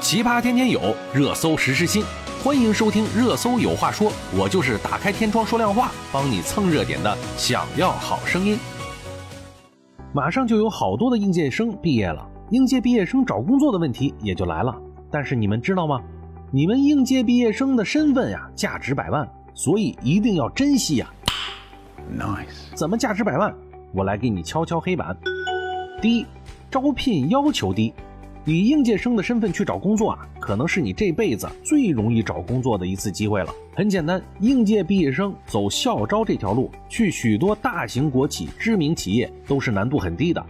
奇葩天天有，热搜时时新。欢迎收听《热搜有话说》，我就是打开天窗说亮话，帮你蹭热点的。想要好声音，马上就有好多的应届生毕业了，应届毕业生找工作的问题也就来了。但是你们知道吗？你们应届毕业生的身份呀，价值百万，所以一定要珍惜呀。Nice，怎么价值百万？我来给你敲敲黑板。第一，招聘要求低。以应届生的身份去找工作啊，可能是你这辈子最容易找工作的一次机会了。很简单，应届毕业生走校招这条路，去许多大型国企、知名企业都是难度很低的，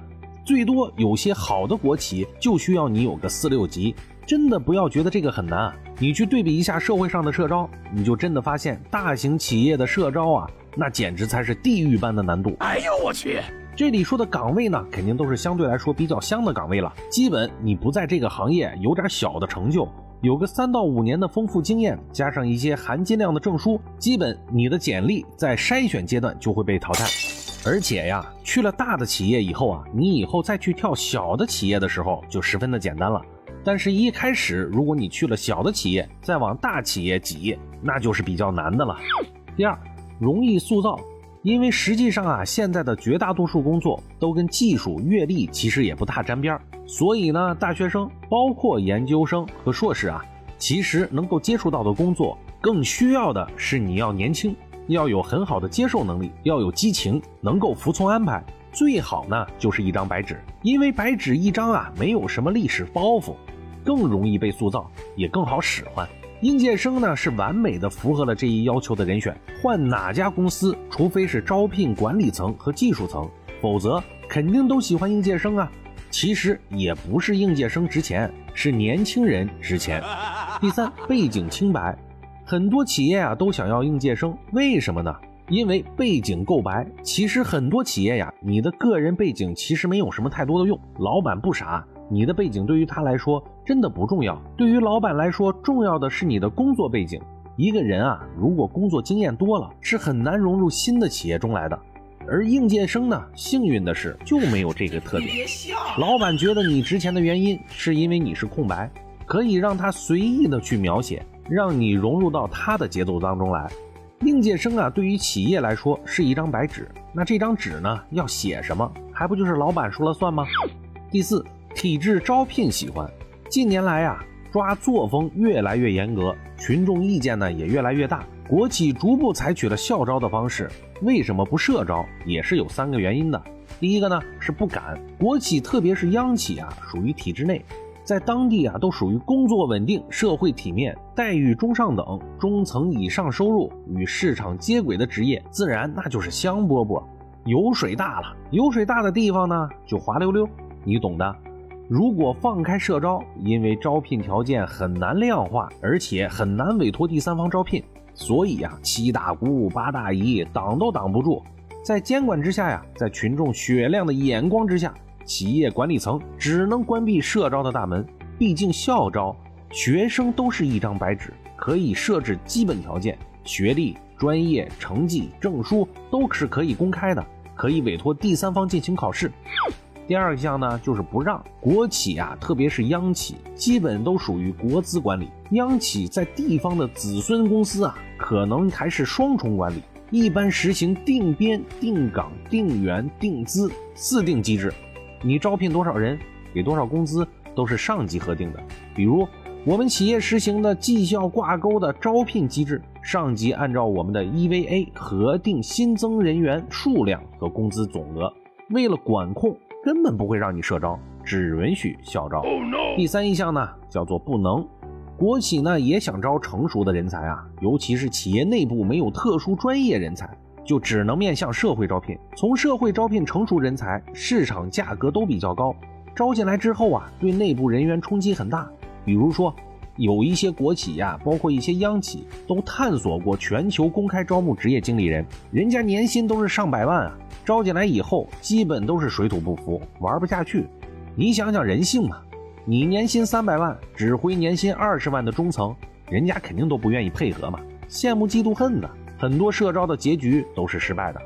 最多有些好的国企就需要你有个四六级。真的不要觉得这个很难啊，你去对比一下社会上的社招，你就真的发现大型企业的社招啊，那简直才是地狱般的难度。哎呦我去！这里说的岗位呢，肯定都是相对来说比较香的岗位了。基本你不在这个行业有点小的成就，有个三到五年的丰富经验，加上一些含金量的证书，基本你的简历在筛选阶段就会被淘汰。而且呀，去了大的企业以后啊，你以后再去跳小的企业的时候就十分的简单了。但是，一开始如果你去了小的企业，再往大企业挤，那就是比较难的了。第二，容易塑造。因为实际上啊，现在的绝大多数工作都跟技术、阅历其实也不大沾边儿，所以呢，大学生包括研究生和硕士啊，其实能够接触到的工作，更需要的是你要年轻，要有很好的接受能力，要有激情，能够服从安排，最好呢就是一张白纸，因为白纸一张啊，没有什么历史包袱，更容易被塑造，也更好使唤。应届生呢是完美的符合了这一要求的人选，换哪家公司，除非是招聘管理层和技术层，否则肯定都喜欢应届生啊。其实也不是应届生值钱，是年轻人值钱。第三，背景清白，很多企业啊都想要应届生，为什么呢？因为背景够白。其实很多企业呀，你的个人背景其实没有什么太多的用，老板不傻。你的背景对于他来说真的不重要，对于老板来说，重要的是你的工作背景。一个人啊，如果工作经验多了，是很难融入新的企业中来的。而应届生呢，幸运的是就没有这个特点。老板觉得你值钱的原因，是因为你是空白，可以让他随意的去描写，让你融入到他的节奏当中来。应届生啊，对于企业来说是一张白纸，那这张纸呢，要写什么，还不就是老板说了算吗？第四。体制招聘喜欢，近年来呀，抓作风越来越严格，群众意见呢也越来越大，国企逐步采取了校招的方式。为什么不社招？也是有三个原因的。第一个呢是不敢，国企特别是央企啊，属于体制内，在当地啊都属于工作稳定、社会体面、待遇中上等、中层以上收入与市场接轨的职业，自然那就是香饽饽，油水大了，油水大的地方呢就滑溜溜，你懂的。如果放开社招，因为招聘条件很难量化，而且很难委托第三方招聘，所以呀，七大姑八大姨挡都挡不住。在监管之下呀，在群众雪亮的眼光之下，企业管理层只能关闭社招的大门。毕竟校招，学生都是一张白纸，可以设置基本条件，学历、专业、成绩、证书都是可以公开的，可以委托第三方进行考试。第二项呢，就是不让国企啊，特别是央企，基本都属于国资管理。央企在地方的子孙公司啊，可能还是双重管理，一般实行定编、定岗、定员、定资四定机制。你招聘多少人，给多少工资，都是上级核定的。比如我们企业实行的绩效挂钩的招聘机制，上级按照我们的 EVA 核定新增人员数量和工资总额。为了管控。根本不会让你社招，只允许校招。第三一项呢，叫做不能。国企呢也想招成熟的人才啊，尤其是企业内部没有特殊专业人才，就只能面向社会招聘。从社会招聘成熟人才，市场价格都比较高，招进来之后啊，对内部人员冲击很大。比如说，有一些国企呀，包括一些央企，都探索过全球公开招募职业经理人，人家年薪都是上百万啊。招进来以后，基本都是水土不服，玩不下去。你想想人性嘛，你年薪三百万，指挥年薪二十万的中层，人家肯定都不愿意配合嘛，羡慕嫉妒恨的。很多社招的结局都是失败的。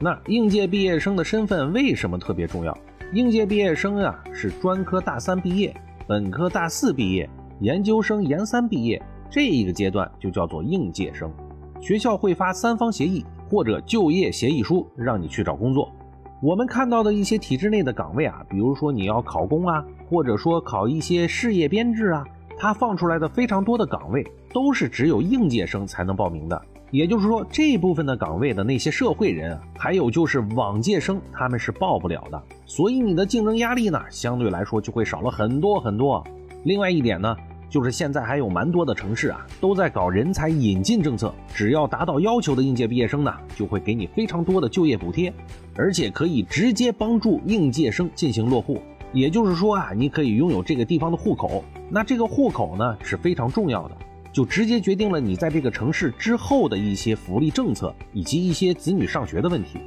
那应届毕业生的身份为什么特别重要？应届毕业生啊，是专科大三毕业，本科大四毕业，研究生研三毕业，这一个阶段就叫做应届生。学校会发三方协议或者就业协议书，让你去找工作。我们看到的一些体制内的岗位啊，比如说你要考公啊，或者说考一些事业编制啊，它放出来的非常多的岗位都是只有应届生才能报名的。也就是说，这部分的岗位的那些社会人，还有就是往届生，他们是报不了的。所以你的竞争压力呢，相对来说就会少了很多很多。另外一点呢，就是现在还有蛮多的城市啊，都在搞人才引进政策，只要达到要求的应届毕业生呢，就会给你非常多的就业补贴，而且可以直接帮助应届生进行落户。也就是说啊，你可以拥有这个地方的户口，那这个户口呢是非常重要的，就直接决定了你在这个城市之后的一些福利政策以及一些子女上学的问题。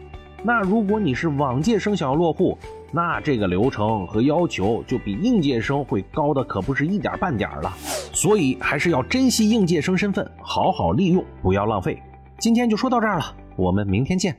那如果你是往届生想要落户，那这个流程和要求就比应届生会高的可不是一点半点了。所以还是要珍惜应届生身份，好好利用，不要浪费。今天就说到这儿了，我们明天见。